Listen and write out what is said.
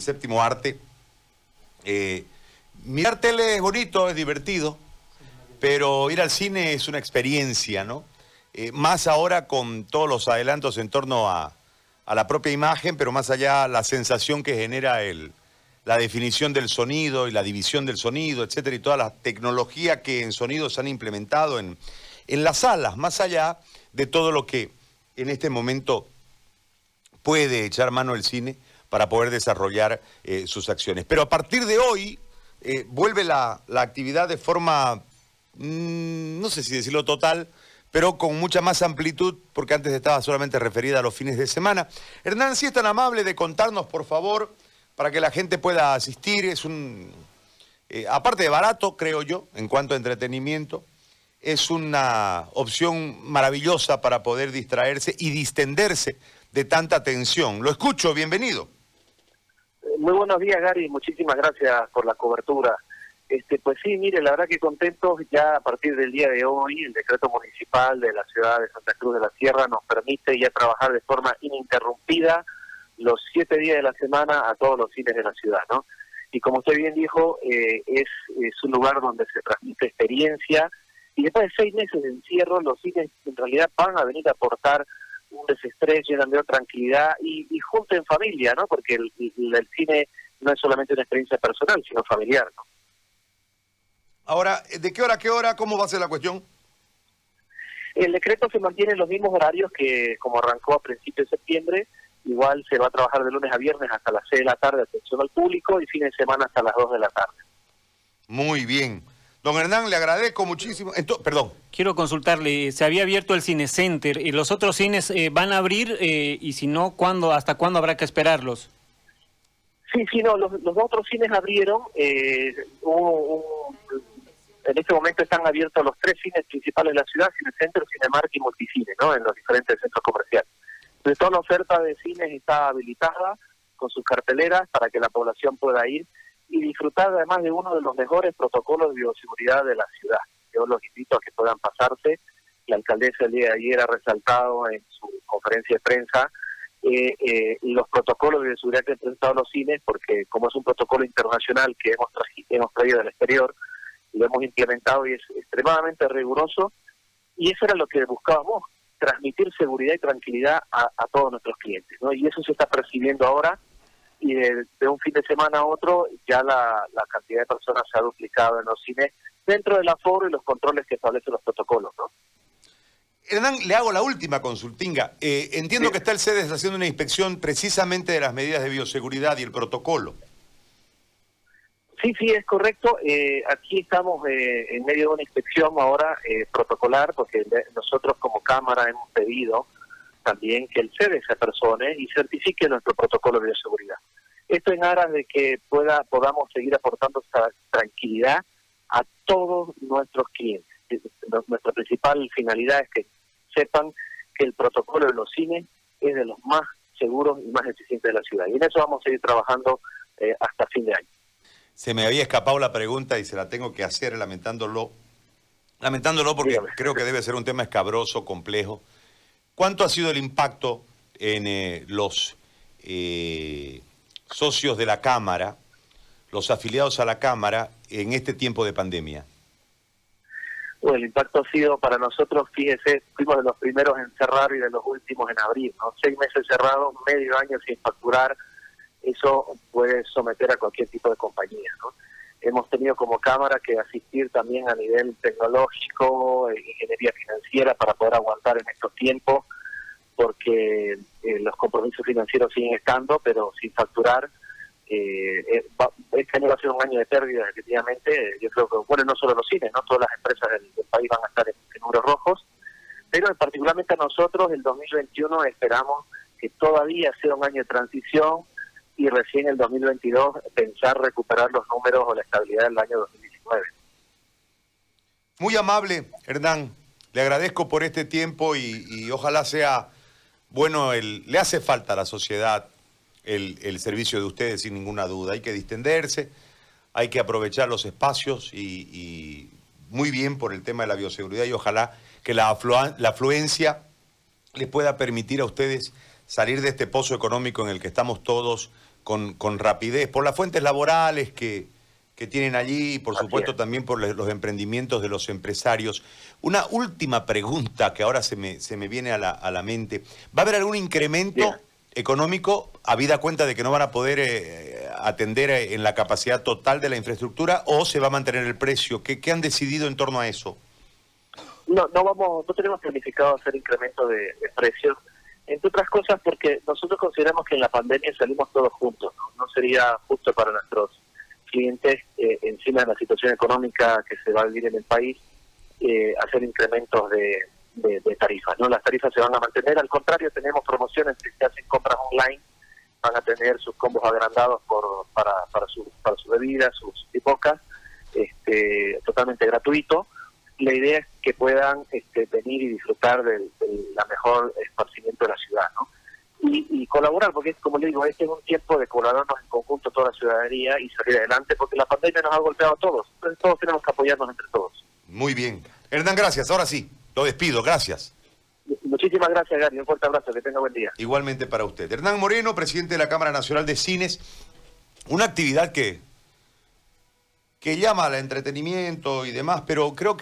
séptimo arte. Eh, mirar tele es bonito, es divertido, pero ir al cine es una experiencia, ¿no? Eh, más ahora con todos los adelantos en torno a, la propia imagen, pero más allá la sensación que genera el, la definición del sonido y la división del sonido, etcétera, y toda la tecnología que en sonido se han implementado en, en las salas, más allá de todo lo que en este momento puede echar mano el cine para poder desarrollar eh, sus acciones. Pero a partir de hoy eh, vuelve la, actividad de forma, mm, no sé si decirlo total, pero con mucha más amplitud, porque antes estaba solamente referida a los fines de semana. Hernán, si es tan amable de contarnos, por favor, para que la gente pueda asistir, es un, eh, aparte de barato, creo yo, en cuanto a entretenimiento, es una opción maravillosa para poder distraerse y distenderse de tanta tensión. Lo escucho, bienvenido. Muy buenos días, Gary. Muchísimas gracias por la cobertura. Este, pues sí, mire, la verdad que contentos ya a partir del día de hoy, el decreto municipal de la ciudad de Santa Cruz de la Sierra nos permite ya trabajar de forma ininterrumpida los siete días de la semana a todos los cines de la ciudad, ¿no? Y como usted bien dijo, eh, es, es un lugar donde se transmite experiencia y después de seis meses de encierro, los cines en realidad van a venir a aportar un desestrés, llenan de tranquilidad y, y junto en familia, ¿no? Porque el, cine no es solamente una experiencia personal, sino familiar, ¿no? Ahora, ¿de qué hora a qué hora? ¿Cómo va a ser la cuestión? El decreto se mantiene en los mismos horarios que como arrancó a principios de septiembre. Igual se va a trabajar de lunes a viernes hasta las 6 de la tarde, atención al público, y fin de semana hasta las 2 de la tarde. Muy bien. Don Hernán, le agradezco muchísimo. perdón. Quiero consultarle, se había abierto el Cine Center, ¿y los otros cines eh, van a abrir? Eh, y si no, ¿cuándo, ¿hasta cuándo habrá que esperarlos? Sí, sí, no, los, otros cines abrieron. Eh, en este momento están abiertos los tres cines principales de la ciudad, Cine Center, Cinemark y Multicine, ¿no? En los diferentes centros comerciales. Entonces, toda la oferta de cines está habilitada con sus carteleras para que la población pueda ir y disfrutar además de uno de los mejores protocolos de bioseguridad de la ciudad. Yo los invito a que puedan pasarse. La alcaldesa el día de ayer ha resaltado en su conferencia de prensa eh, eh, los protocolos de bioseguridad que han presentado los cines, porque como es un protocolo internacional que hemos, hemos traído del exterior, lo hemos implementado y es extremadamente riguroso, y eso era lo que buscábamos, transmitir seguridad y tranquilidad a, a todos nuestros clientes. ¿no? Y eso se está percibiendo ahora y de, un fin de semana a otro ya la, cantidad de personas se ha duplicado en los cines dentro del aforo y los controles que establecen los protocolos. ¿no? Hernán, le hago la última consultinga. Eh, entiendo que está el CEDES haciendo una inspección precisamente de las medidas de bioseguridad y el protocolo. Sí, sí, es correcto. Eh, aquí estamos eh, en medio de una inspección ahora protocolar, porque nosotros como Cámara hemos pedido también que el CEDES se persone y certifique nuestro protocolo de bioseguridad. Esto en aras de que pueda podamos seguir aportando tranquilidad a todos nuestros clientes. Nuestra principal finalidad es que sepan que el protocolo de los cines es de los más seguros y más eficientes de la ciudad. Y en eso vamos a seguir trabajando eh, hasta fin de año. Se me había escapado la pregunta y se la tengo que hacer lamentándolo. Lamentándolo porque creo que debe ser un tema escabroso, complejo. ¿Cuánto ha sido el impacto en eh, los eh, socios de la Cámara, los afiliados a la Cámara, en este tiempo de pandemia? Bueno, el impacto ha sido para nosotros, fíjese, fuimos de los primeros en cerrar y de los últimos en abrir, ¿no? Seis meses cerrados, medio año sin facturar, eso puede someter a cualquier tipo de compañía, ¿no? Hemos tenido como Cámara que asistir también a nivel tecnológico, ingeniería financiera para poder aguantar en estos tiempos, porque los compromisos financieros siguen estando, pero sin facturar eh, eh este año va a ser un año de pérdidas, efectivamente. Yo creo que, bueno, no solo los cines, no todas las empresas del, país van a estar en, números rojos, pero particularmente a nosotros, el 2021, esperamos que todavía sea un año de transición y recién el 2022 pensar recuperar los números o la estabilidad del año 2019. Muy amable, Hernán. Le agradezco por este tiempo y ojalá sea bueno, el, le hace falta a la sociedad el, servicio de ustedes sin ninguna duda. Hay que distenderse, hay que aprovechar los espacios y, muy bien por el tema de la bioseguridad y ojalá que la, la afluencia les pueda permitir a ustedes salir de este pozo económico en el que estamos todos con, con rapidez, por las fuentes laborales que, que tienen allí y por Así supuesto es. también por los emprendimientos de los empresarios. Una última pregunta que ahora se me, se me viene a la, a la mente. ¿Va a haber algún incremento Bien. económico habida cuenta de que no van a poder eh, atender eh, en la capacidad total de la infraestructura o se va a mantener el precio? ¿Qué, qué han decidido en torno a eso? No, no vamos, no tenemos planificado hacer incremento de, de precios, entre otras cosas porque nosotros consideramos que en la pandemia salimos todos juntos, no, No sería justo para nuestros clientes eh, encima de la situación económica que se va a vivir en el país eh, hacer incrementos de, tarifas, ¿no? Las tarifas se van a mantener, al contrario tenemos promociones que se hacen compras online, van a tener sus combos agrandados por, para, para, su, para su bebida, sus pipocas, este, totalmente gratuito la idea es que puedan este, venir y disfrutar del, del la mejor esparcimiento de la ciudad, ¿no? Y, y colaborar, porque como le digo, este es un tiempo de colaborarnos en conjunto toda la ciudadanía y salir adelante, porque la pandemia nos ha golpeado a todos, entonces todos tenemos que apoyarnos entre todos. Muy bien. Hernán, gracias. Ahora sí, lo despido. Gracias. Muchísimas gracias, Gary, un fuerte abrazo, que tenga buen día. Igualmente para usted. Hernán Moreno, presidente de la Cámara Nacional de Cines. Una actividad que, que llama al entretenimiento y demás, pero creo que